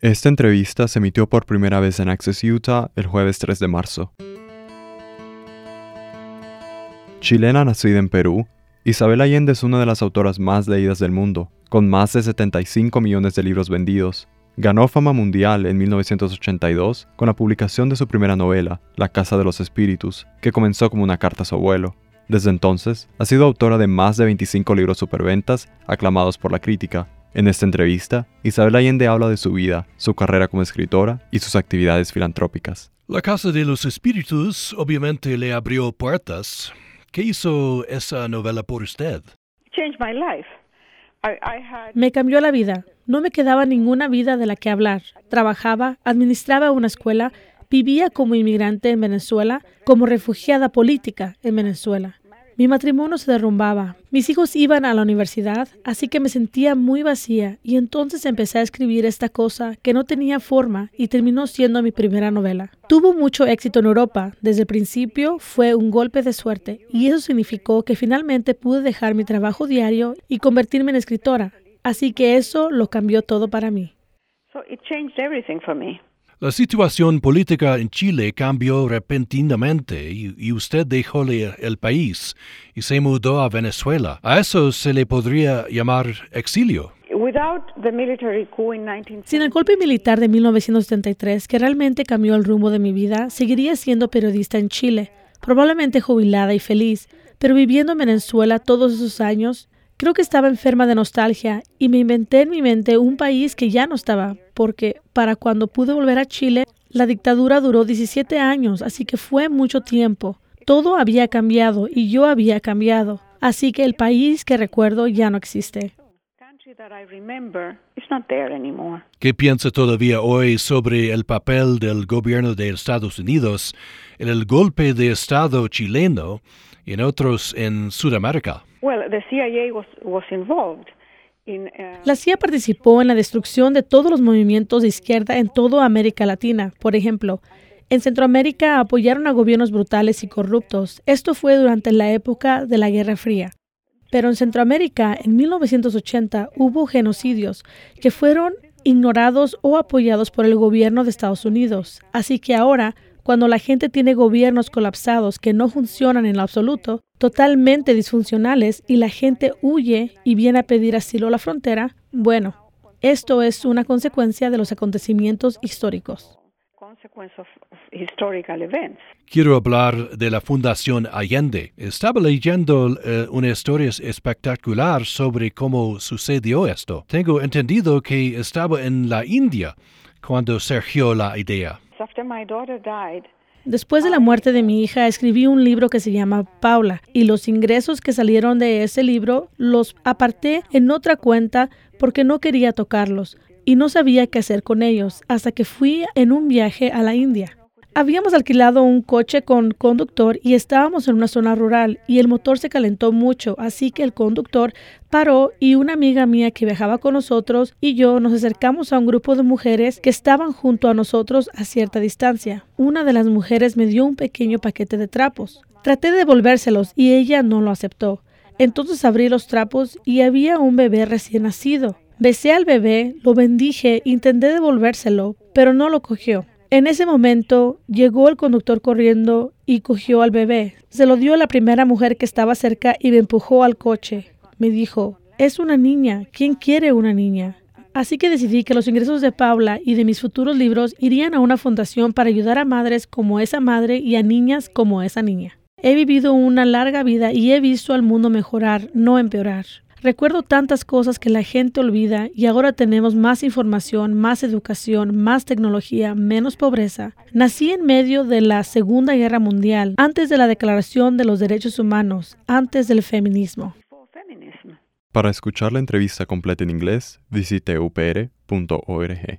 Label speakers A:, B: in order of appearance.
A: Esta entrevista se emitió por primera vez en Access Utah el jueves 3 de marzo. Chilena nacida en Perú, Isabel Allende es una de las autoras más leídas del mundo, con más de 75 millones de libros vendidos. Ganó fama mundial en 1982 con la publicación de su primera novela, La Casa de los Espíritus, que comenzó como una carta a su abuelo. Desde entonces, ha sido autora de más de 25 libros superventas aclamados por la crítica, en esta entrevista, Isabel Allende habla de su vida, su carrera como escritora y sus actividades filantrópicas.
B: La Casa de los Espíritus obviamente le abrió puertas. ¿Qué hizo esa novela por usted?
C: Me cambió la vida. No me quedaba ninguna vida de la que hablar. Trabajaba, administraba una escuela, vivía como inmigrante en Venezuela, como refugiada política en Venezuela. Mi matrimonio se derrumbaba, mis hijos iban a la universidad, así que me sentía muy vacía y entonces empecé a escribir esta cosa que no tenía forma y terminó siendo mi primera novela. Tuvo mucho éxito en Europa, desde el principio fue un golpe de suerte y eso significó que finalmente pude dejar mi trabajo diario y convertirme en escritora, así que eso lo cambió todo para mí.
B: La situación política en Chile cambió repentinamente y, usted dejó el país y se mudó a Venezuela. ¿A eso se le podría llamar exilio?
C: Sin el golpe militar de 1973, que realmente cambió el rumbo de mi vida, seguiría siendo periodista en Chile, probablemente jubilada y feliz, pero viviendo en Venezuela todos esos años, Creo que estaba enferma de nostalgia y me inventé en mi mente un país que ya no estaba, porque para cuando pude volver a Chile, la dictadura duró 17 años, así que fue mucho tiempo. Todo había cambiado y yo había cambiado, así que el país que recuerdo ya no existe.
B: ¿Qué piensa todavía hoy sobre el papel del gobierno de Estados Unidos en el golpe de Estado chileno y en otros en Sudamérica?
C: Uh, la CIA participó en la destrucción de todos los movimientos de izquierda en toda América Latina. Por ejemplo, en Centroamérica apoyaron a gobiernos brutales y corruptos. Esto fue durante la época de la Guerra Fría. Pero en Centroamérica, en 1980, hubo genocidios que fueron ignorados o apoyados por el gobierno de Estados Unidos. Así que ahora cuando la gente tiene gobiernos colapsados que no funcionan en lo absoluto, totalmente disfuncionales, y la gente huye y viene a pedir asilo a la frontera, bueno, esto es una consecuencia de los acontecimientos históricos.
B: Quiero hablar de la Fundación Allende. Estaba leyendo eh, una historia espectacular sobre cómo sucedió esto. Tengo entendido que estaba en la India cuando surgió la idea.
C: Después de la muerte de mi hija, escribí un libro que se llama Paula y los ingresos que salieron de ese libro los aparté en otra cuenta porque no quería tocarlos y no sabía qué hacer con ellos hasta que fui en un viaje a la India. Habíamos alquilado un coche con conductor y estábamos en una zona rural y el motor se calentó mucho, así que el conductor paró y una amiga mía que viajaba con nosotros y yo nos acercamos a un grupo de mujeres que estaban junto a nosotros a cierta distancia. Una de las mujeres me dio un pequeño paquete de trapos. Traté de devolvérselos y ella no lo aceptó. Entonces abrí los trapos y había un bebé recién nacido. Besé al bebé, lo bendije, intenté devolvérselo, pero no lo cogió. En ese momento llegó el conductor corriendo y cogió al bebé. Se lo dio a la primera mujer que estaba cerca y me empujó al coche. Me dijo, es una niña, ¿quién quiere una niña? Así que decidí que los ingresos de Paula y de mis futuros libros irían a una fundación para ayudar a madres como esa madre y a niñas como esa niña. He vivido una larga vida y he visto al mundo mejorar, no empeorar. Recuerdo tantas cosas que la gente olvida y ahora tenemos más información, más educación, más tecnología, menos pobreza. Nací en medio de la Segunda Guerra Mundial, antes de la Declaración de los Derechos Humanos, antes del feminismo.
A: Para escuchar la entrevista completa en inglés, visite upr.org.